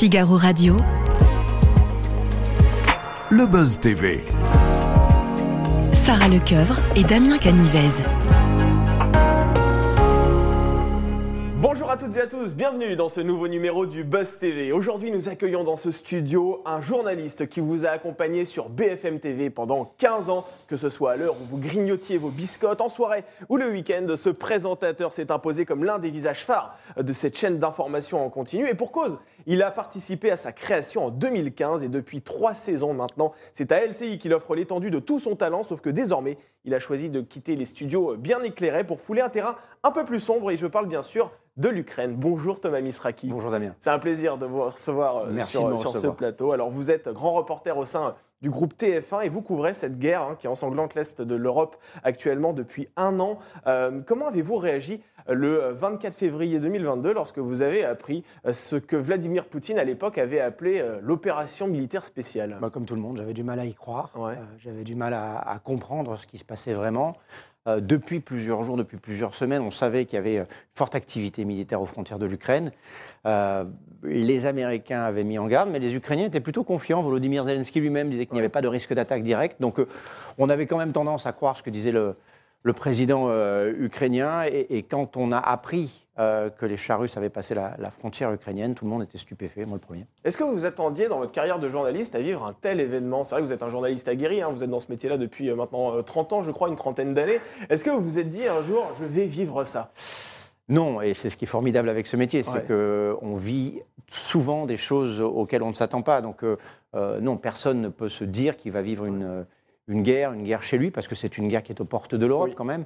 Figaro Radio. Le Buzz TV. Sarah Lecoeuvre et Damien Canivez. Bonjour à toutes et à tous, bienvenue dans ce nouveau numéro du Buzz TV. Aujourd'hui, nous accueillons dans ce studio un journaliste qui vous a accompagné sur BFM TV pendant 15 ans, que ce soit à l'heure où vous grignotiez vos biscottes en soirée ou le week-end. Ce présentateur s'est imposé comme l'un des visages phares de cette chaîne d'information en continu et pour cause, il a participé à sa création en 2015 et depuis trois saisons maintenant, c'est à LCI qu'il offre l'étendue de tout son talent, sauf que désormais, il a choisi de quitter les studios bien éclairés pour fouler un terrain un peu plus sombre et je parle bien sûr de l'Ukraine. Bonjour Thomas Misraki. Bonjour Damien. C'est un plaisir de vous recevoir euh, Merci sur, ce plateau. Alors vous êtes grand reporter au sein du groupe TF1 et vous couvrez cette guerre hein, qui ensanglante l'Est de l'Europe actuellement depuis un an. Euh, comment avez-vous réagi le 24 février 2022 lorsque vous avez appris euh, ce que Vladimir Poutine à l'époque avait appelé euh, l'opération militaire spéciale Bah, comme tout le monde, j'avais du mal à y croire. Ouais. Euh, j'avais du mal à, à comprendre ce qui se passait vraiment. Euh, depuis plusieurs jours, depuis plusieurs semaines, on savait qu'il y avait une forte activité militaire aux frontières de l'Ukraine. Euh, les Américains avaient mis en garde, mais les Ukrainiens étaient plutôt confiants. Volodymyr Zelensky lui-même disait qu'il n'y avait pas de risque d'attaque directe. Donc on avait quand même tendance à croire ce que disait le, le président euh, ukrainien. Et, et quand on a appris euh, que les chars russes avaient passé la, la frontière ukrainienne, tout le monde était stupéfait, moi le premier. Est-ce que vous vous attendiez dans votre carrière de journaliste à vivre un tel événement? C'est vrai que vous êtes un journaliste aguerri, hein, vous êtes dans ce métier-là depuis euh, maintenant euh, 30 ans, je crois, une trentaine d'années. Est-ce que vous vous êtes dit un jour, je vais vivre ça? Non, et c'est ce qui est formidable avec ce métier, c'est Ouais. qu'on vit souvent des choses auxquelles on ne s'attend pas. Donc euh, non, personne ne peut se dire qu'il va vivre une, une guerre, une guerre chez lui, parce que c'est une guerre qui est aux portes de l'Europe Oui. quand même.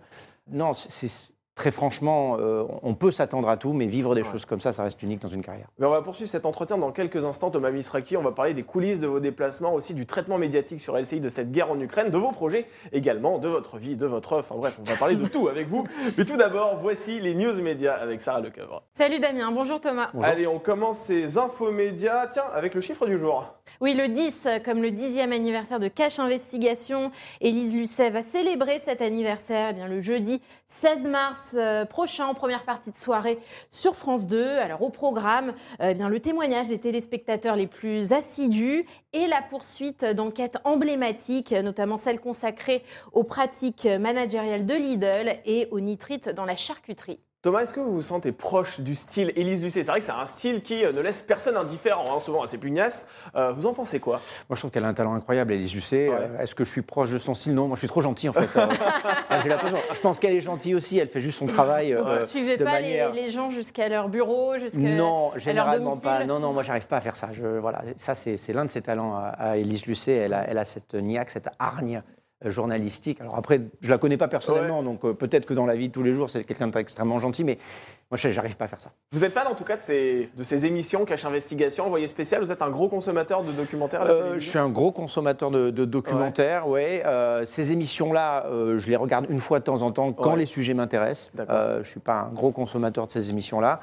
Non, c'est très franchement, euh, on peut s'attendre à tout, mais vivre des Ouais. choses comme ça, ça reste unique dans une carrière. Mais on va poursuivre cet entretien dans quelques instants, Thomas Misraki. On va parler des coulisses de vos déplacements, aussi du traitement médiatique sur LCI de cette guerre en Ukraine, de vos projets également, de votre vie, de votre œuvre. Enfin bref, on va parler de tout avec vous. Mais tout d'abord, voici les news médias avec Sarah Lecoeuvre. Salut Damien, bonjour Thomas. Bonjour. Allez, on commence ces infos médias. Tiens, avec le chiffre du jour. Oui, le 10, comme le 10e anniversaire de Cache Investigation, Élise Lucet va célébrer cet anniversaire eh bien, le jeudi 16 mars euh, prochain, première partie de soirée sur France 2. Alors au programme, euh, eh bien, le témoignage des téléspectateurs les plus assidus et la poursuite d'enquêtes emblématiques, notamment celles consacrées aux pratiques managériales de Lidl et aux nitrites dans la charcuterie. Thomas, est-ce que vous vous sentez proche du style Élise Lucet? C'est vrai que c'est un style qui euh, ne laisse personne indifférent, hein, souvent assez pugnace. Euh, vous en pensez quoi? Moi, je trouve qu'elle a un talent incroyable, Élise Lucet. Ouais. Euh, Est-ce que je suis proche de son style? Non, moi, je suis trop gentil, en fait. Euh, l'impression- je pense qu'elle est gentille aussi. Elle fait juste son travail. euh, Vous ne suivez de pas manière- les, les gens jusqu'à leur bureau, jusqu'à Non, leur généralement pas. Non, non, moi, j'arrive pas à faire ça. Je, voilà, ça, c'est l'un de ses talents à, Élise Lucet. Elle a, elle a cette niaque, cette hargne journalistique. Alors après, je la connais pas personnellement, donc euh, peut-être que dans la vie de tous les jours, c'est quelqu'un d'extrêmement gentil, mais moi, je- j'arrive pas à faire ça. Vous êtes fan en tout cas de ces, de ces émissions, Cache Investigation, Envoyé spécial Vous êtes un gros consommateur de documentaires à la Euh, je suis un gros consommateur de, de documentaires, ouais. Euh, ces émissions-là, euh, je les regarde une fois de temps en temps quand Ouais. les sujets m'intéressent. Je suis pas un gros consommateur de ces émissions-là,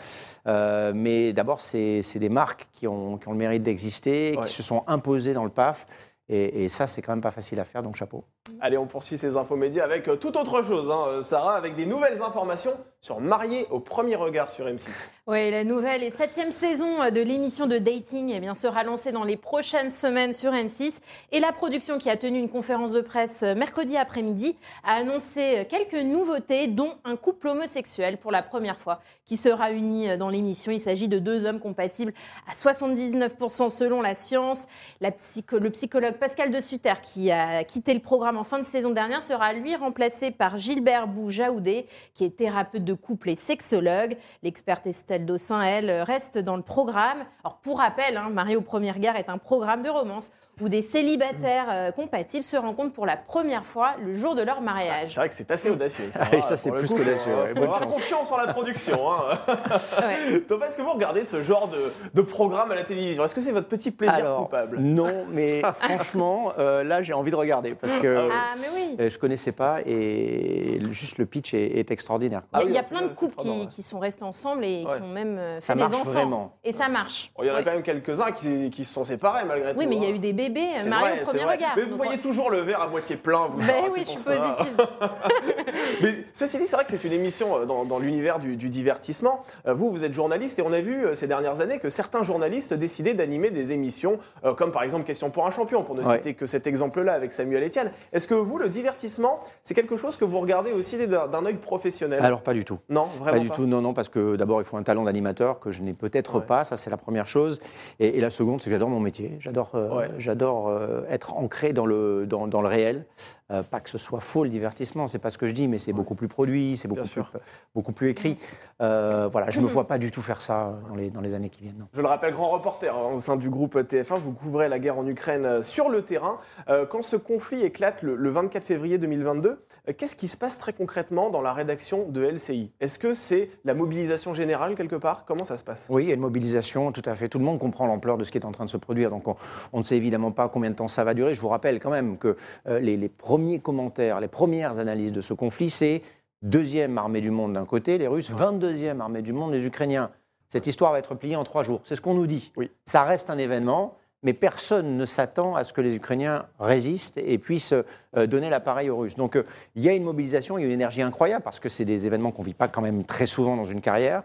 mais d'abord, c'est des marques qui ont, qui ont le mérite d'exister, Ouais. qui se sont imposées dans le PAF. Et, et ça, c'est quand même pas facile à faire, donc chapeau. Allez, on poursuit ces infos médias avec euh, tout autre chose, hein, euh, Sarah, avec des nouvelles informations sur Marié au premier regard sur M6. Oui, la nouvelle et septième saison de l'émission de dating eh bien, sera lancée dans les prochaines semaines sur M6. Et la production, qui a tenu une conférence de presse mercredi après-midi, a annoncé quelques nouveautés, dont un couple homosexuel pour la première fois qui sera uni dans l'émission. Il s'agit de deux hommes compatibles à 79% selon la science. Le psychologue Pascal de Sutter, qui a quitté le programme en fin de saison dernière, sera lui remplacé par Gilbert Boujaoudé, qui est thérapeute de couple et sexologue. L'experte Estelle Dossin, elle, reste dans le programme. Alors, pour rappel, hein, Marié au premier regard est un programme de romance où des célibataires euh, compatibles se rencontrent pour la première fois le jour de leur C'est mariage. vrai que c'est assez audacieux. Ah oui, ça, c'est plus coup, qu'audacieux, faut avoir chance. confiance en la production. Hein. Ouais. Thomas, est-ce que vous regardez ce genre de, de programme à la tévision Est-ce que c'est votre petit plaisir Alors, coupable? Non, mais franchement, euh, là, j'ai envie de regarder parce que Ah, mais oui. euh, je connaissais pas et juste le pitch est, est extraordinaire. Il y a, Ah oui, il y a en tout plein de couples c'est qui, ouais. qui sont restés ensemble et Ouais. qui ont même fait Ça des enfants. vraiment. Et ça marche. Il y en a Oui. quand même quelques-uns qui, qui se sont séparés malgré tout. Oui, mais il y a hein. eu des bébés. Bébé, C'est Mario vrai, au c'est premier vrai. regard. Mais vous Donc, voyez toujours le verre à moitié plein, vous. Ben Sarah, oui, je suis ça. positive. Mais ceci dit, c'est vrai que c'est une émission euh, dans, dans l'univers du, du divertissement. Euh, Vous, vous êtes journaliste et on a vu euh, ces dernières années que certains journalistes décidaient d'animer des émissions, euh, comme par exemple Question pour un champion, pour ne Ouais. citer que cet exemple-là avec Samuel Etienne. Est-ce que vous, le divertissement, c'est quelque chose que vous regardez aussi d'un œil professionnel? Alors pas du tout. Non, vraiment Pas du tout, non, non, parce que d'abord, il faut un talent d'animateur que je n'ai peut-être Ouais. pas, ça c'est la première chose. Et, et la seconde, c'est que j'adore mon métier. J'adore euh, Ouais. J'adore euh, être ancré dans le, le réel. Euh, pas que ce soit faux le divertissement, c'est pas ce que je dis, mais c'est beaucoup plus produit, c'est beaucoup, plus, sûr. beaucoup plus écrit. Euh, voilà, je ne me vois pas du tout faire ça dans les, dans les années qui viennent. non. Je le rappelle, grand reporter hein, au sein du groupe TF1, vous couvrez la guerre en Ukraine euh, sur le terrain. Euh, Quand ce conflit éclate le, le 24 février 2022, euh, qu'est-ce qui se passe très concrètement dans la rédaction de LCI Est-ce que c'est la mobilisation générale quelque part? Comment ça se passe? Oui, il y a une mobilisation, tout à fait. Tout le monde comprend l'ampleur de ce qui est en train de se produire. Donc, on, on ne sait évidemment pas combien de temps ça va durer. Je vous rappelle quand même que euh, les, les premiers commentaires, les premières analyses de ce conflit, c'est deuxième armée du monde d'un côté, les Russes, 22e armée du monde, les Ukrainiens. Cette histoire va être pliée en trois jours. C'est ce qu'on nous dit. Oui. Ça reste un événement, mais personne ne s'attend à ce que les Ukrainiens résistent et puissent euh, donner l'appareil aux Russes. Donc, euh, il y a une mobilisation, il y a une énergie incroyable parce que c'est des événements qu'on ne vit pas quand même très souvent dans une carrière.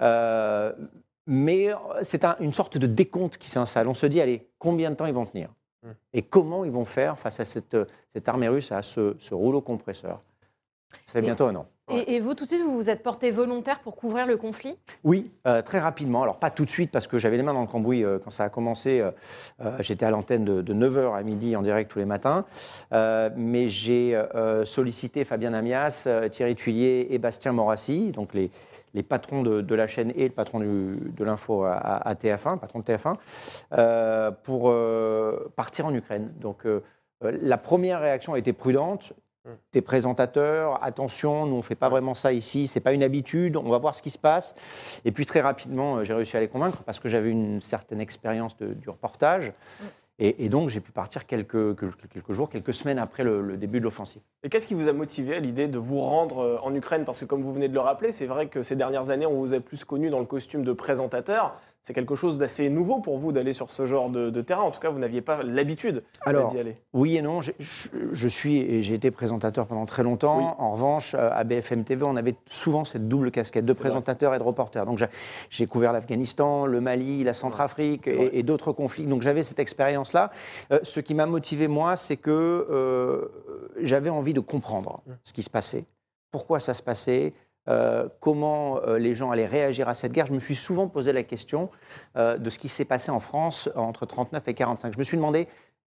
Euh, mais c'est un- une sorte de décompte qui s'installe. On se dit, allez, combien de temps ils vont tenir? Et comment ils vont faire face à cette, cette armée russe, à ce, ce rouleau compresseur? Ça fait Et- bientôt un an. Et, et vous, tout de suite, vous vous êtes porté volontaire pour couvrir le conflit? Oui, euh, très rapidement. Alors, pas tout de suite, parce que j'avais les mains dans le cambouis euh, quand ça a commencé. euh, J'étais à l'antenne de, de 9h à midi en direct tous les matins. Mais j'ai sollicité Fabien Amias, Thierry Tuillier et Bastien Morassi, donc les, les patrons de, de la chaîne et le patron du- de l'info à, à- à TF1, patron de TF1, euh, pour euh, partir en Ukraine. Donc, euh, la première réaction a été prudente. Des présentateurs, attention, nous on fait pas vraiment ça ici, c'est pas une habitude, on va voir ce qui se passe. Et puis très rapidement, j'ai réussi à les convaincre parce que j'avais une certaine expérience de- du reportage. Et, donc j'ai pu partir quelques, quelques, quelques jours, quelques semaines après le, le début de l'offensive. Et qu'est-ce qui vous a motivé à l'idée de vous rendre euh, en Ukraine? Parce que comme vous venez de le rappeler, c'est vrai que ces dernières années, on vous a plus connu dans le costume de présentateur. C'est quelque chose d'assez nouveau pour vous d'aller sur ce genre de, de terrain. En tout cas, vous n'aviez pas l'habitude d'y aller. Oui et non. Je, je- je suis et j'ai été présentateur pendant très longtemps. Oui. En revanche, euh, à BFM TV, on avait souvent cette double casquette de vrai. présentateur et de reporter. Donc j'ai- couvert l'Afghanistan, le Mali, la Centrafrique et, et d'autres conflits. Donc j'avais cette expérience-là. Euh, ce qui m'a motivé moi, c'est que euh, j'avais envie de comprendre Mm. ce qui se passait, pourquoi ça se passait. Euh, comment euh, les gens allaient réagir à cette guerre. Je me suis souvent posé la question euh, de ce qui s'est passé en France entre 39 et 45. Je me suis demandé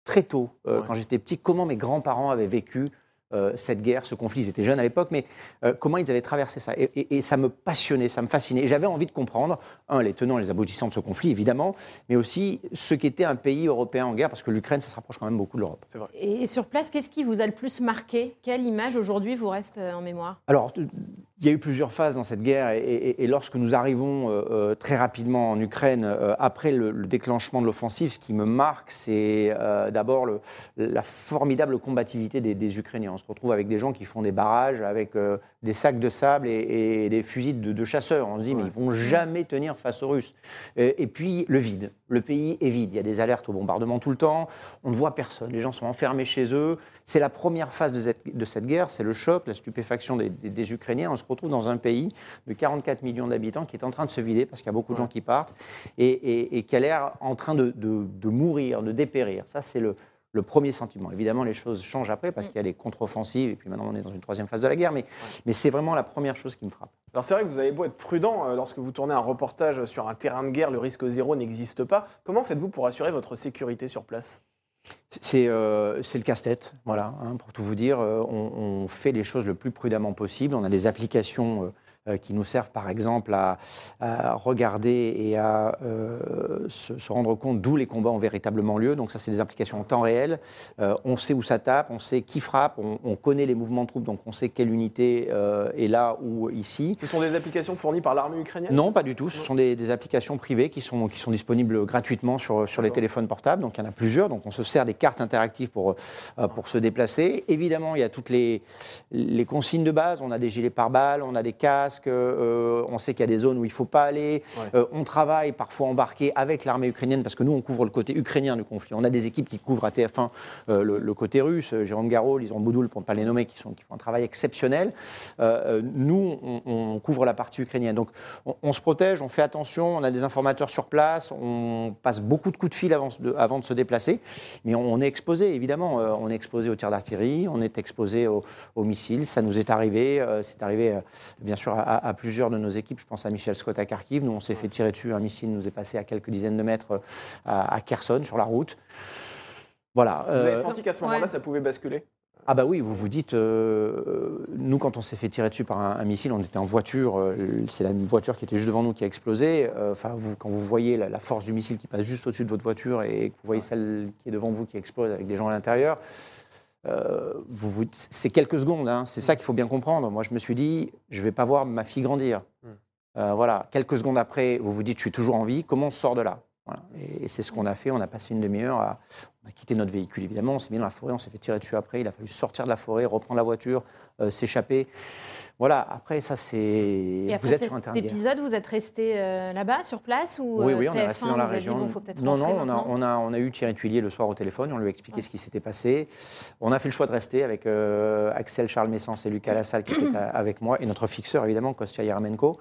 très tôt, euh, Ouais. quand j'étais petit, comment mes grands-parents avaient vécu euh, cette guerre, ce conflit. Ils étaient jeunes à l'époque, mais euh, comment ils avaient traversé ça. Et, et- et ça me passionnait, ça me fascinait. Et j'avais envie de comprendre, un, les tenants et les aboutissants de ce conflit, évidemment, mais aussi ce qu'était un pays européen en guerre, parce que l'Ukraine, ça se rapproche quand même beaucoup de l'Europe. C'est vrai. et, et sur place, qu'est-ce qui vous a le plus marqué? Quelle image aujourd'hui vous reste en mémoire? Alors, il y a eu plusieurs phases dans cette guerre, et, et- et lorsque nous arrivons euh, euh, très rapidement en Ukraine, euh, après le, le déclenchement de l'offensive, ce qui me marque, c'est euh, d'abord la formidable combativité des, des Ukrainiens. On se retrouve avec des gens qui font des barrages, avec des sacs de sable et, et des fusils de, de chasseurs. On se dit, mais ils vont jamais tenir face aux Russes. Et puis, le vide. Le pays est vide. Il y a des alertes au bombardement tout le temps. On ne voit personne. Les gens sont enfermés chez eux. C'est la première phase de cette, de cette guerre. C'est le choc, la stupéfaction des, des- des Ukrainiens. On se retrouve dans un pays de 44 millions d'habitants qui est en train de se vider parce qu'il y a beaucoup de gens qui partent et, et- et qui a l'air en train de, de- de mourir, de dépérir. Ça, c'est le, le premier sentiment. Évidemment, les choses changent après parce qu'il y a les contre-offensives et puis maintenant on est dans une troisième phase de la guerre. Mais, mais c'est vraiment la première chose qui me frappe. Alors c'est vrai que vous avez beau être prudent euh, lorsque vous tournez un reportage sur un terrain de guerre, le risque zéro n'existe pas. Comment faites-vous pour assurer votre sécurité sur place? C'est euh, c'est le casse-tête, voilà, hein, pour tout vous dire. euh, on, fait les choses le plus prudemment possible. On a des applications qui nous servent, par exemple, à, à regarder et à euh, se, se rendre compte d'où les combats ont véritablement lieu. Donc ça, c'est des applications en temps réel. Euh, on sait où ça tape, on sait qui frappe, on, on connaît les mouvements de troupes, donc on sait quelle unité euh, est là ou ici. Ce sont des applications fournies par l'armée ukrainienne Non, pas du tout. Ce sont des, des applications privées qui sont, qui sont disponibles gratuitement sur, sur les téléphones portables. Donc il y en a plusieurs. Donc on se sert des cartes interactives pour, euh, pour se déplacer. Évidemment, il y a toutes les, les consignes de base. On a des gilets pare-balles, on a des casques, masques, euh, on sait qu'il y a des zones où il ne faut pas aller. Ouais. Euh, on travaille parfois embarqué avec l'armée ukrainienne parce que nous, on couvre le côté ukrainien du conflit. On a des équipes qui couvrent à TF1 euh, le, le côté russe, euh, Jérôme Garot, Lison Boudoul, pour ne pas les nommer, qui, sont, qui font un travail exceptionnel. Nous, on, on couvre la partie ukrainienne. Donc, on, on se protège, on fait attention, on a des informateurs sur place, on passe beaucoup de coups de fil avant, de, avant de se déplacer. Mais on, on est exposé, évidemment. On est exposé aux tirs d'artillerie, on est exposé aux, aux missiles. Ça nous est arrivé. c'est arrivé, bien sûr, à, à plusieurs de nos équipes. Je pense à Michel Scott à Kharkiv. Nous, on s'est fait tirer dessus. Un missile nous est passé à quelques dizaines de mètres euh, à, à Kherson, sur la route. Voilà. Vous avez euh, senti qu'à ce moment-là, ouais. ça pouvait basculer? Ah bah oui, vous vous dites, euh, nous quand on s'est fait tirer dessus par un, un missile, on était en voiture, euh, c'est la voiture qui était juste devant nous qui a explosé. Euh, Enfin, vous, quand vous voyez la, la force du missile qui passe juste au-dessus de votre voiture et que vous voyez celle qui est devant vous qui explose avec des gens à l'intérieur, euh, vous, vous- c'est quelques secondes. hein. c'est ça qu'il faut bien comprendre. Moi, je me suis dit, je vais pas voir ma fille grandir. Mm. Euh, voilà, quelques secondes après, vous vous dites, je suis toujours en vie. Comment on sort de là? Voilà. Et, et c'est ce qu'on a fait. On a passé une demi-heure à, on a quitté notre véhicule, évidemment. On s'est mis dans la forêt, on s'est fait tirer dessus après. Il a fallu sortir de la forêt, reprendre la voiture, euh, s'échapper. Voilà, après, ça, c'est. Vous êtes sur épisode, vous êtes resté euh, là-bas, sur place ou Oui, euh, oui, on est TF1 resté dans la région. dit, bon, faut peut-être non, non, on a, maintenant on, a, on a eu Thierry Tuillier le soir au téléphone, on lui a expliqué Ouais. ce qui s'était passé. On a fait le choix de rester avec euh, Axel Charles Messens et Lucas Lassalle qui étaient avec moi, et notre fixeur, évidemment, Kostya Yaramenko.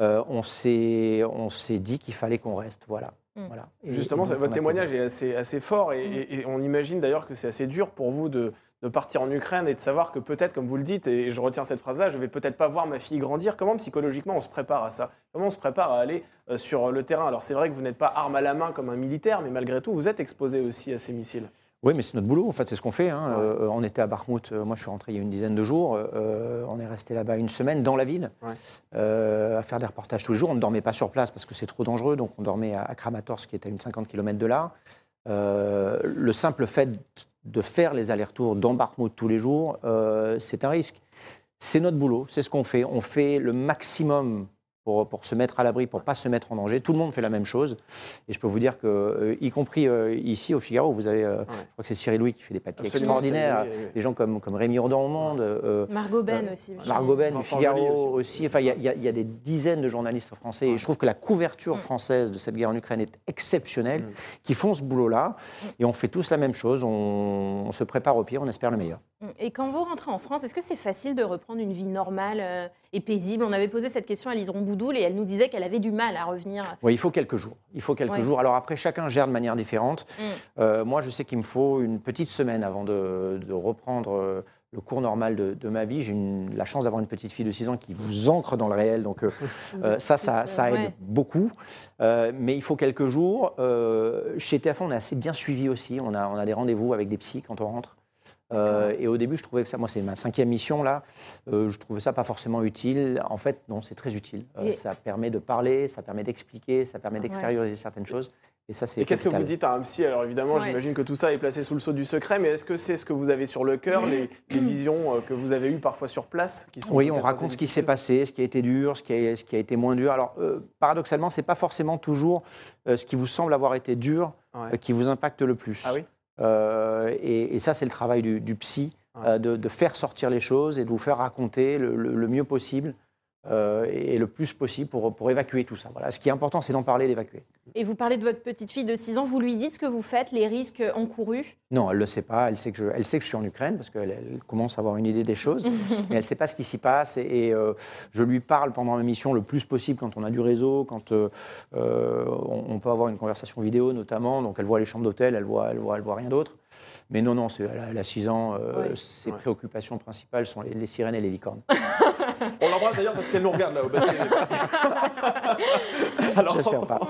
Euh, on s'est dit qu'il fallait qu'on reste, voilà. Mm. voilà. Et- Justement, et ça- donc, votre témoignage est assez, assez fort et, et- et on imagine d'ailleurs que c'est assez dur pour vous de, de partir en Ukraine et de savoir que peut-être, comme vous le dites, et je retiens cette phrase-là, je vais peut-être pas voir ma fille grandir. Comment psychologiquement on se prépare à ça? Comment on se prépare à aller euh, sur le terrain? Alors c'est vrai que vous n'êtes pas arme à la main comme un militaire, mais malgré tout, vous êtes exposé aussi à ces missiles. Oui, mais c'est notre boulot, en fait, c'est ce qu'on fait. hein. Ouais. Euh, on était à Bakhmut, euh, moi je suis rentré il y a une dizaine de jours, euh, on est resté là-bas une semaine dans la ville, Ouais. euh, à faire des reportages tous les jours. On ne dormait pas sur place parce que c'est trop dangereux, donc on dormait à, Kramatorsk, qui est à une 50 km de là. Le simple fait de faire les allers-retours dans Bakhmut tous les jours, c'est un risque. C'est notre boulot, c'est ce qu'on fait. On fait le maximum pour, pour se mettre à l'abri, pour pas se mettre en danger. Tout le monde fait la même chose. Et je peux vous dire que, euh, y compris euh, ici au Figaro, vous avez, euh, je crois que c'est Cyril Louis qui fait des papiers Absolument, extraordinaires. oui, oui. Des gens comme, comme Rémi Audin au Monde, euh, Margot Ben euh, aussi. Margot Ben, Figaro aussi. aussi. Enfin, il y, a- il y a- il y a des dizaines de journalistes français. Et je trouve que la couverture Mm. française de cette guerre en Ukraine est exceptionnelle, Mm. qui font ce boulot-là. Et on fait tous la même chose. On, on se prépare au pire, on espère le meilleur. Et quand vous rentrez en France, est-ce que c'est facile de reprendre une vie normale euh, et paisible? On avait posé cette question à Liseron Boudoul et elle nous disait qu'elle avait du mal à revenir. Oui, il faut quelques jours. Il faut quelques Ouais. jours. Alors après, chacun gère de manière différente. Mm. Euh, moi, je sais qu'il me faut une petite semaine avant de, de reprendre euh, le cours normal de, de ma vie. J'ai la chance d'avoir une petite fille de 6 ans qui vous ancre dans le réel. Donc euh, ça, ça, aide ouais. beaucoup. Euh, mais il faut quelques jours. Euh, chez TF1, on est assez bien suivi aussi. On a, on a des rendez-vous avec des psys quand on rentre. Euh, et au début, je trouvais que ça, moi, c'est ma cinquième mission là. euh, je trouvais ça pas forcément utile. En fait, non, c'est très utile. Euh, Et- Ça permet de parler, ça permet d'expliquer, ça permet d'extérioriser certaines choses. Et ça, c'est. Et qu'est-ce que vous dites à un psy? Alors évidemment, Ouais. j'imagine que tout ça est placé sous le sceau du secret, mais est-ce que c'est ce que vous avez sur le cœur, les, les visions euh, que vous avez eues parfois sur place qui sont Oui, on raconte ce qui s'est passé, ce qui a été dur, ce qui a, ce qui a été moins dur. Alors, euh, paradoxalement, c'est pas forcément toujours euh, ce qui vous semble avoir été dur Ouais. euh, qui vous impacte le plus. Ah oui? Et, et ça, c'est le travail du, du psy, euh, de, de faire sortir les choses et de vous faire raconter le, le- le mieux possible euh, et le plus possible pour, pour évacuer tout ça. Voilà. Ce qui est important, c'est d'en parler, d'évacuer. Et vous parlez de votre petite fille de 6 ans, vous lui dites ce que vous faites, les risques encourus? Non, elle ne le sait pas. Elle sait, que je, elle sait que je suis en Ukraine parce qu'elle elle commence à avoir une idée des choses. mais elle ne sait pas ce qui s'y passe. Et, et, euh, je lui parle pendant ma mission le plus possible quand on a du réseau, quand euh, euh, on, on peut avoir une conversation vidéo notamment. Donc elle voit les chambres d'hôtel, elle voit, elle voit, elle voit rien d'autre. Mais non, non, elle, a, elle a 6 ans. euh, Ouais. Ses Ouais. préoccupations principales sont les, les sirènes et les licornes. On l'embrasse d'ailleurs parce qu'elle nous regarde là au bassin. Alors, en pas.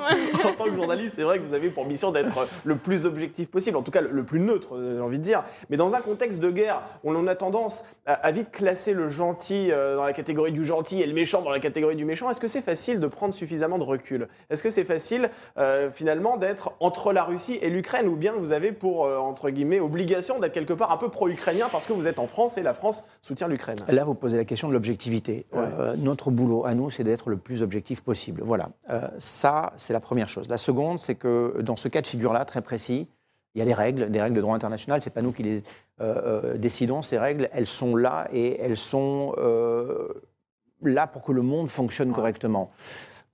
en tant que journaliste, c'est vrai que vous avez pour mission d'être le plus objectif possible, en tout cas le, plus neutre, euh, j'ai envie de dire. Mais dans un contexte de guerre, où on a tendance à, vite classer le gentil euh, dans la catégorie du gentil et le méchant dans la catégorie du méchant, est-ce que c'est facile de prendre suffisamment de recul? Est-ce que c'est facile euh, finalement d'être entre la Russie et l'Ukraine, ou bien vous avez pour, euh, entre guillemets, obligation d'être quelque part un peu pro-ukrainien parce que vous êtes en France et la France soutient l'Ukraine? Là, vous posez la question de l'objectivité. Ouais. Euh, notre boulot à nous, c'est d'être le plus objectif possible. Voilà. Euh, ça, c'est la première chose. La seconde, c'est que dans ce cas de figure-là, très précis, il y a des règles, des règles de droit international. C'est pas nous qui les euh, décidons. Ces règles, elles sont là et elles sont là pour que le monde fonctionne correctement.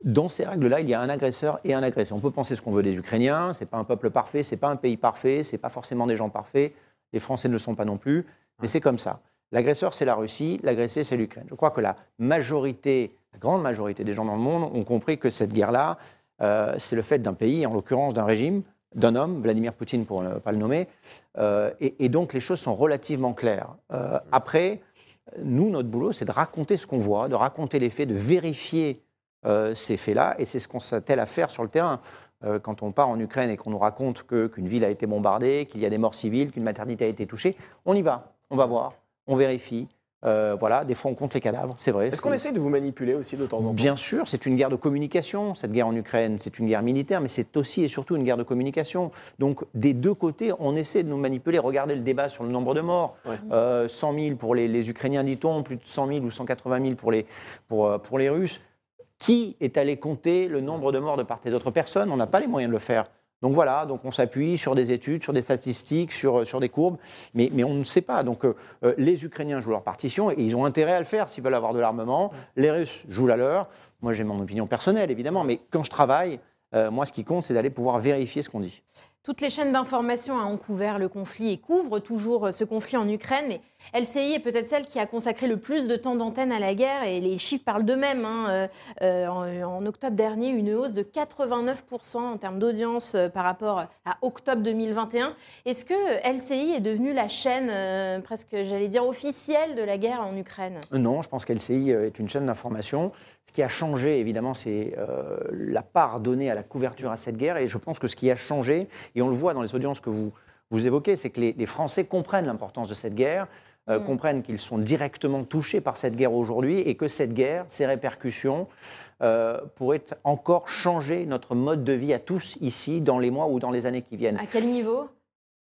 Dans ces règles-là, il y a un agresseur et un agressé. On peut penser ce qu'on veut des Ukrainiens, c'est pas un peuple parfait, c'est pas un pays parfait, c'est pas forcément des gens parfaits. Les Français ne le sont pas non plus, mais c'est comme ça. L'agresseur, c'est la Russie, l'agressé, c'est l'Ukraine. Je crois que la majorité, la grande majorité des gens dans le monde ont compris que cette guerre-là, euh, c'est le fait d'un pays, en l'occurrence d'un régime, d'un homme, Vladimir Poutine pour ne pas le nommer, euh, et, donc les choses sont relativement claires. Euh, après, nous, notre boulot, c'est de raconter ce qu'on voit, de raconter les faits, de vérifier ces faits-là, et c'est ce qu'on s'attelle à faire sur le terrain. Quand on part en Ukraine et qu'on nous raconte que- qu'une ville a été bombardée, qu'il y a des morts civiles, qu'une maternité a été touchée, on y va, on va voir, on vérifie. Euh, voilà, des fois on compte les cadavres, c'est vrai. Est-ce qu'on essaye de vous manipuler aussi de temps en temps? Bien sûr, c'est une guerre de communication, cette guerre en Ukraine. C'est une guerre militaire, mais c'est aussi et surtout une guerre de communication. Donc, des deux côtés, on essaie de nous manipuler. Regardez le débat sur le nombre de morts. Ouais. Euh, 100 000 pour les, les Ukrainiens, dit-on, plus de 100 000 ou 180 000 pour les, pour, euh, pour les Russes. Qui est allé compter le nombre de morts de part et d'autre Personne? On n'a pas les moyens de le faire. Donc voilà, donc on s'appuie sur des études, sur des statistiques, sur, sur des courbes, mais, mais on ne sait pas. Donc euh, euh, les Ukrainiens jouent leur partition et ils ont intérêt à le faire s'ils veulent avoir de l'armement. Les Russes jouent la leur. Moi j'ai mon opinion personnelle évidemment, mais quand je travaille, euh, moi ce qui compte c'est d'aller pouvoir vérifier ce qu'on dit. Toutes les chaînes d'information ont couvert le conflit et couvrent toujours euh, ce conflit en Ukraine. Mais LCI est peut-être celle qui a consacré le plus de temps d'antenne à la guerre et les chiffres parlent d'eux-mêmes. hein. Euh, euh, en, octobre dernier, une hausse de 89% en termes d'audience par rapport à octobre 2021. Est-ce que LCI est devenue la chaîne presque, j'allais dire, officielle de la guerre en Ukraine? Non, je pense qu'LCI est une chaîne d'information. Ce qui a changé, évidemment, c'est euh, la part donnée à la couverture à cette guerre. Et je pense que ce qui a changé, et on le voit dans les audiences que vous, vous évoquez, c'est que les, les Français comprennent l'importance de cette guerre, euh, Mm. comprennent qu'ils sont directement touchés par cette guerre aujourd'hui et que cette guerre, ses répercussions, euh, pourraient encore changer notre mode de vie à tous ici dans les mois ou dans les années qui viennent. À quel niveau?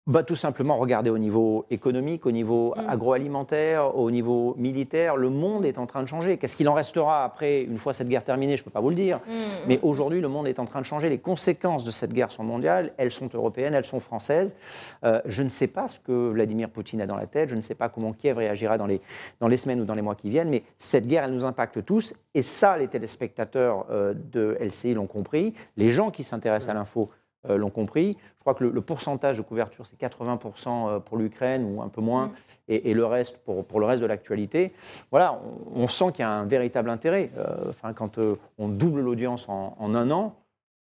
Bah, tout simplement, regardez au niveau économique, au niveau Mm. agroalimentaire, au niveau militaire. Le monde est en train de changer. Qu'est-ce qu'il en restera après, une fois cette guerre terminée Je ne peux pas vous le dire. Mm, Mais aujourd'hui, le monde est en train de changer. Les conséquences de cette guerre sont mondiales. Elles sont européennes, elles sont françaises. Euh, je ne sais pas ce que Vladimir Poutine a dans la tête. Je ne sais pas comment Kiev réagira dans les, dans les semaines ou dans les mois qui viennent. Mais cette guerre, elle nous impacte tous. Et ça, les téléspectateurs euh, de LCI l'ont compris. Les gens qui s'intéressent à l'info euh, l'ont compris. Je crois que le, le pourcentage de couverture, c'est 80% euh, pour l'Ukraine ou un peu moins, Mm. et, et le reste pour, pour le reste de l'actualité. Voilà, on, on sent qu'il y a un véritable intérêt. Euh, Enfin, quand euh, on double l'audience en, en un an,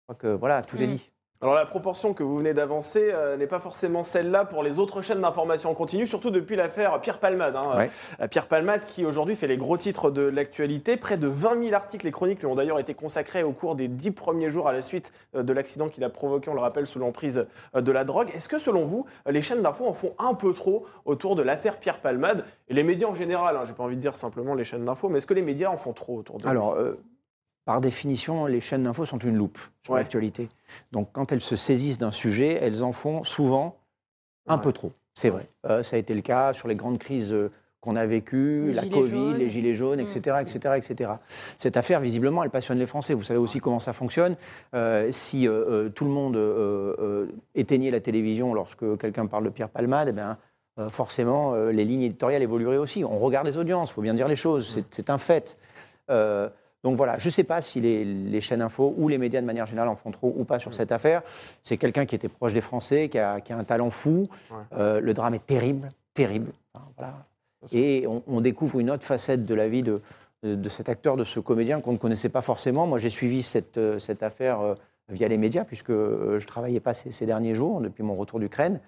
je crois que voilà, tout est Mm. dit. Alors la proportion que vous venez d'avancer euh, n'est pas forcément celle-là pour les autres chaînes d'information en continu, surtout depuis l'affaire Pierre Palmade. hein. Ouais. Euh, Pierre Palmade qui aujourd'hui fait les gros titres de l'actualité. Près de 20 000 articles et chroniques lui ont d'ailleurs été consacrés au cours des dix premiers jours à la suite euh, de l'accident qu'il a provoqué, on le rappelle, sous l'emprise de la drogue. Est-ce que selon vous, les chaînes d'infos en font un peu trop autour de l'affaire Pierre Palmade? Et les médias en général hein, J'ai pas envie de dire simplement les chaînes d'infos, mais est-ce que les médias en font trop autour de Alors, par définition, les chaînes d'infos sont une loupe sur Ouais. l'actualité. Donc, quand elles se saisissent d'un sujet, elles en font souvent un Ouais. peu trop. C'est vrai. Euh, ça a été le cas sur les grandes crises euh, qu'on a vécues, Les la Covid, jaunes. les gilets jaunes, etc., etc., etc. Cette affaire, visiblement, elle passionne les Français. Vous savez aussi comment ça fonctionne. Euh, si euh, tout le monde euh, euh, éteignait la télévision lorsque quelqu'un parle de Pierre Palmade, eh bien, euh, forcément, euh, les lignes éditoriales évolueraient aussi. On regarde les audiences, il faut bien dire les choses, c'est- c'est un fait. Euh, donc voilà, je ne sais pas si les, les chaînes info ou les médias de manière générale en font trop ou pas sur cette affaire. C'est quelqu'un qui était proche des Français, qui a, qui a un talent fou. Ouais. Euh, le drame est terrible, terrible. Enfin, voilà. Et on, on découvre une autre facette de la vie de, de, de cet acteur, de ce comédien qu'on ne connaissait pas forcément. Moi, j'ai suivi cette, euh, cette affaire euh, via les médias, puisque je ne travaillais pas ces, ces derniers jours, depuis mon retour d'Ukraine.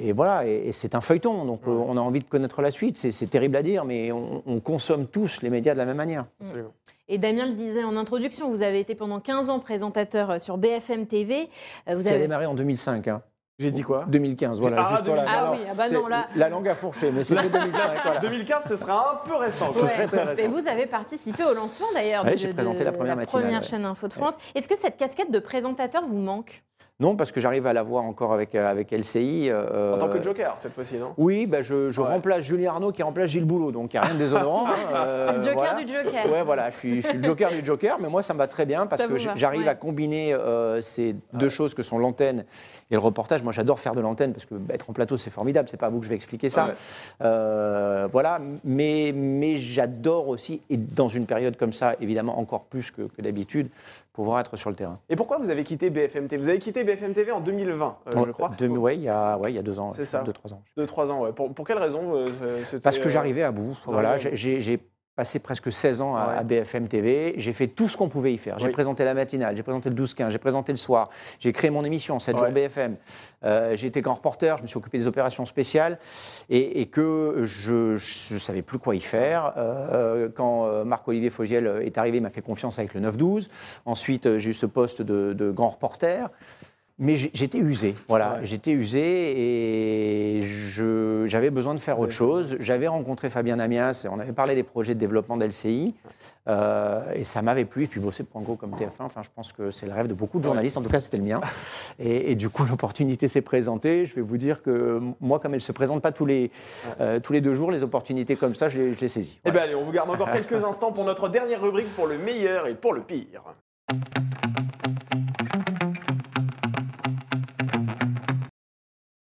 Et voilà, et, et c'est un feuilleton, donc on a envie de connaître la suite. C'est c'est terrible à dire, mais on, on consomme tous les médias de la même manière. Absolument. Et Damien le disait en introduction, vous avez été pendant 15 ans présentateur euh, sur BFM TV. Euh, Vous Qui a avez... démarré en 2005. hein. J'ai dit quoi? 2015, voilà. Ah, juste, voilà, 2015. Ah oui, ah bah non, là- La langue a fourché, mais c'était 2005, voilà. 2015, ce sera un peu récent. Ouais. serait très récent. Et vous avez participé au lancement d'ailleurs Ouais, de, j'ai de- présenté la première matinale, ouais. chaîne Info de France. Est-ce que cette casquette de présentateur vous manque? Non, parce que j'arrive à la voir encore avec, euh, avec LCI. euh, En tant que joker, cette fois-ci, non? Oui, bah, je, je Ouais. remplace Julien Arnaud qui remplace Gilles Boulot, donc il n'y a rien de déshonorant. hein, euh, C'est le joker voilà. du joker. Ouais, voilà, je suis, je suis le joker du joker, mais moi ça me va très bien parce Ça que j'arrive ouais. à combiner euh, ces deux choses que sont l'antenne et le reportage. Moi j'adore faire de l'antenne parce que être en plateau c'est formidable, c'est pas à vous que je vais expliquer ça. Ouais. Euh, voilà, mais, mais j'adore aussi, et dans une période comme ça, évidemment encore plus que, que d'habitude, pouvoir être sur le terrain. Et pourquoi vous avez quitté BFM TV Vous avez quitté BFM TV en 2020, euh, je crois. Deux- ouais, il y a, ouais, il y a deux ans, C'est ça. deux, trois ans. Deux, trois ans, ouais. Pour, pour quelle raison euh, Parce que euh, j'arrivais à bout. Voilà, j'ai passé presque 16 ans à, Ouais. à BFM TV. J'ai fait tout ce qu'on pouvait y faire. J'ai Oui. présenté la matinale, j'ai présenté le 12-15, j'ai présenté le soir, j'ai créé mon émission 7 Ouais. jours BFM. Euh, j'ai été grand reporter, je me suis occupé des opérations spéciales et, et que je ne savais plus quoi y faire. Euh, quand euh, Marc-Olivier Fogiel est arrivé, il m'a fait confiance avec le 9-12. Ensuite, euh, j'ai eu ce poste de, de grand reporter. Mais j'étais usé, voilà, Ouais. j'étais usé et j'avais besoin de faire autre chose. J'avais rencontré Fabien Amias et on avait parlé des projets de développement d'LCI euh, et ça m'avait plu. Et puis bosser pour un gros comme TF1, enfin, je pense que c'est le rêve de beaucoup de journalistes, en tout cas c'était le mien. Et, et du coup, l'opportunité s'est présentée. Je vais vous dire que moi, comme elle ne se présente pas tous les, euh, tous les deux jours, les opportunités comme ça, je les, je les saisis. Eh Voilà. bien allez, on vous garde encore quelques instants pour notre dernière rubrique pour le meilleur et pour le pire.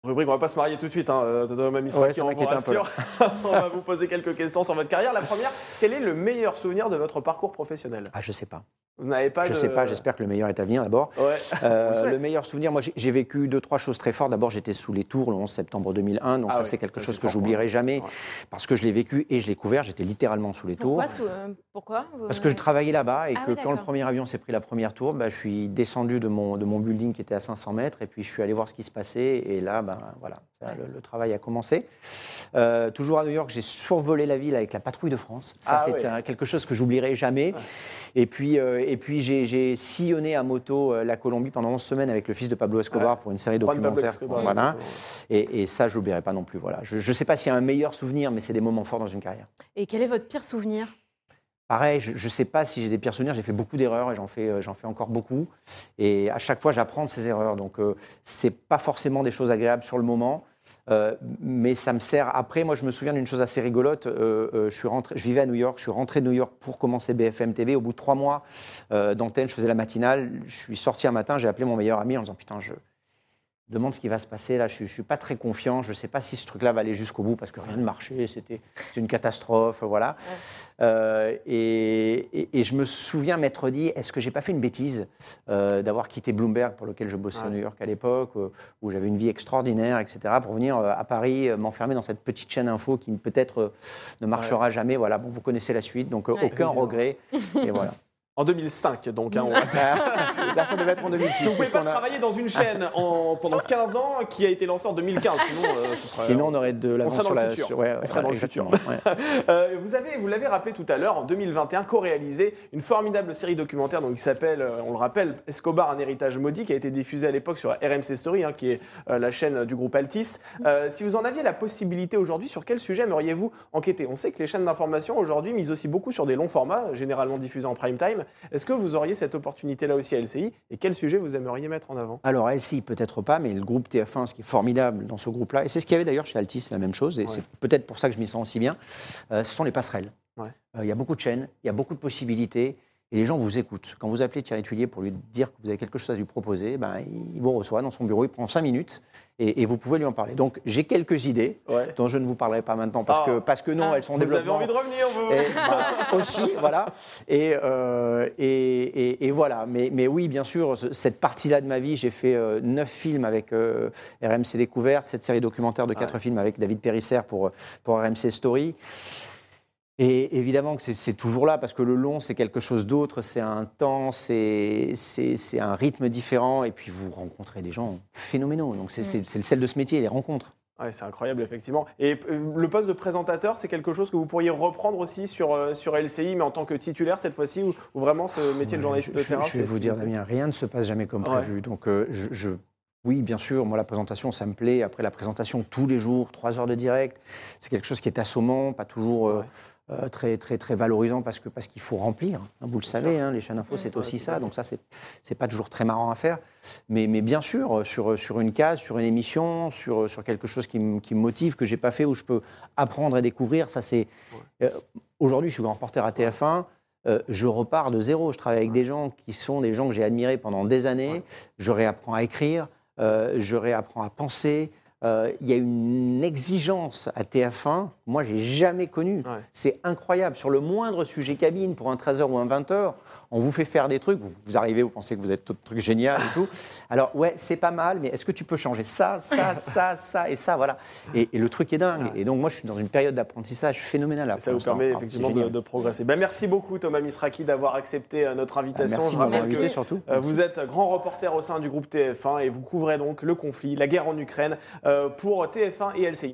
Rubrique, on va pas se marier tout de suite, hein, euh, Misra, Ouais, qui on vous m'inquiète un peu, rassure. on va vous poser quelques questions sur votre carrière. La première, quel est le meilleur souvenir de votre parcours professionnel? Ah, je sais pas. Vous n'avez pas je de... sais pas, j'espère que le meilleur est à venir d'abord. Ouais. Euh, le meilleur souvenir, moi j'ai- vécu deux, trois choses très fortes. D'abord, j'étais sous les tours le 11 septembre 2001, donc Ah ça c'est quelque ça, chose que j'oublierai jamais Ouais. parce que je l'ai vécu et je l'ai couvert. J'étais littéralement sous les tours. Pourquoi, sous- euh, pourquoi vous- Parce que je travaillais là-bas et Ah que oui, quand le premier avion s'est pris la première tour, bah, je suis descendu de mon, de mon building qui était à 500 mètres et puis je suis allé voir ce qui se passait et là, ben, voilà, le, le travail a commencé. Euh, toujours à New York, j'ai survolé la ville avec la patrouille de France. Ça, Ah c'est quelque chose que j'oublierai jamais. Et puis, euh, et puis j'ai, j'ai sillonné à moto euh, la Colombie pendant 11 semaines avec le fils de Pablo Escobar Ouais. pour une série Juan documentaire. Escobar, voilà. exactement. Et, et ça, je l'oublierai pas non plus. Voilà. Je ne sais pas s'il y a un meilleur souvenir, mais c'est des moments forts dans une carrière. Et quel est votre pire souvenir? Pareil, je ne sais pas si j'ai des pires souvenirs. J'ai fait beaucoup d'erreurs et j'en fais, euh, fais encore beaucoup. Et à chaque fois, j'apprends de ces erreurs. Donc, euh, c'est pas forcément des choses agréables sur le moment. euh, mais ça me sert. Après, moi, je me souviens d'une chose assez rigolote. Je, suis rentré, je vivais à New York. Je suis rentré de New York pour commencer BFM TV. Au bout de trois mois d'antenne, je faisais la matinale. Je suis sorti un matin. J'ai appelé mon meilleur ami en disant Putain, je demande ce qui va se passer. Là, je ne suis pas très confiant. Je ne sais pas si ce truc-là va aller jusqu'au bout parce que rien ne marchait. C'était une catastrophe. Voilà. Euh, et, et- et je me souviens m'être dit, est-ce que j'ai pas fait une bêtise euh, d'avoir quitté Bloomberg, pour lequel je bossais à. New York à l'époque, euh, où j'avais une vie extraordinaire, etc., pour venir euh, à Paris m'enfermer dans cette petite chaîne info qui peut-être ne marchera jamais. Voilà, bon, vous connaissez la suite, donc aucun regret. Et voilà. En 2005, donc. hein, on- ça devait être en 2006. Si vous pouvez pas a- travailler dans une chaîne en- pendant 15 ans qui a été lancée en 2015, sinon euh, ce serait- Sinon, on aurait de l'avance serait dans sur le la. futur. sur- ouais, On ouais, serait dans le futur. ouais. Euh, vous avez, vous l'avez rappelé tout à l'heure, en 2021, co-réalisé une formidable série documentaire donc, qui s'appelle, euh, on le rappelle, Escobar, un héritage maudit, qui a été diffusée à l'époque sur RMC Story, hein, qui est euh, la chaîne du groupe Altis. Euh, si vous en aviez la possibilité aujourd'hui, sur quel sujet aimeriez-vous enquêter? On sait que les chaînes d'information aujourd'hui misent aussi beaucoup sur des longs formats, généralement diffusés en prime time. Est-ce que vous auriez cette opportunité là aussi à LCI Et quel sujet vous aimeriez mettre en avant? Alors, LCI, peut-être pas, mais le groupe TF1, ce qui est formidable dans ce groupe-là, et c'est ce qu'il y avait d'ailleurs chez Altis, c'est la même chose, et Ouais. c'est peut-être pour ça que je m'y sens aussi bien, euh, ce sont les passerelles. Ouais. Euh, Il y a beaucoup de chaînes, il y a beaucoup de possibilités, et les gens vous écoutent. Quand vous appelez Thierry Tuilier pour lui dire que vous avez quelque chose à lui proposer, ben, il vous reçoit dans son bureau, il prend cinq minutes, et, et vous pouvez lui en parler. Donc, j'ai quelques idées Ouais. dont je ne vous parlerai pas maintenant, parce, Ah. que, parce que non, Ah. elles sont en Vous avez développement. envie de revenir, vous Et, bah, aussi, voilà. Et, euh, et, voilà. Mais, mais oui, bien sûr, ce- cette partie-là de ma vie, j'ai fait euh, neuf films avec euh, RMC Découverte, cette série documentaire de quatre films avec David Périsser pour, pour RMC Story. Et évidemment que c'est- toujours là, parce que le long, c'est quelque chose d'autre, c'est un temps, c'est c'est- c'est un rythme différent, et puis vous rencontrez des gens phénoménaux. Donc c'est c'est- le sel de ce métier, les rencontres. Ouais, c'est incroyable, effectivement. Et euh, le poste de présentateur, c'est quelque chose que vous pourriez reprendre aussi sur, euh, sur LCI, mais en tant que titulaire cette fois-ci, ou, ou vraiment ce métier de journaliste je, de je- terrain je vais c'est ce vous dire, Damien, rien ne se passe jamais comme Ouais. prévu. Donc, euh, je, je- oui, bien sûr, moi, la présentation, ça me plaît. Après, la présentation tous les jours, trois heures de direct, c'est quelque chose qui est assommant, pas toujours euh, Ouais. Euh, très, très, très valorisant parce que parce qu'il faut remplir. hein. Vous le savez, hein, les chaînes info, c'est aussi ça. Donc ça, c'est c'est pas toujours très marrant à faire. Mais, mais bien sûr, euh, sur, sur une case, sur une émission, sur, sur quelque chose qui, me- qui me motive, que j'ai pas fait, où je peux apprendre et découvrir, ça c'est. Euh, Aujourd'hui, je suis grand reporter à TF1. euh, je repars de zéro. Je travaille avec des gens qui sont des gens que j'ai admirés pendant des années. Je réapprends à écrire, euh, je réapprends à penser. Euh, Il y a une exigence à TF1, moi, j'ai jamais connu. Ouais. C'est incroyable. Sur le moindre sujet cabine, pour un 13h ou un 20h, on vous fait faire des trucs, vous, vous arrivez, vous pensez que vous êtes tout truc génial et tout. Alors, ouais, c'est pas mal, mais est-ce que tu peux changer ça, ça, ça, ça et ça Voilà. Et, et le truc est dingue. Et donc, moi, je suis dans une période d'apprentissage phénoménale. là, Ça vous permet Alors, effectivement de, progresser. Ben, merci beaucoup Thomas Misraki d'avoir accepté euh, notre invitation. Merci Je rappelle que surtout. euh, vous êtes grand reporter au sein du groupe TF1 et vous couvrez donc le conflit, la guerre en Ukraine euh, pour TF1 et LCI.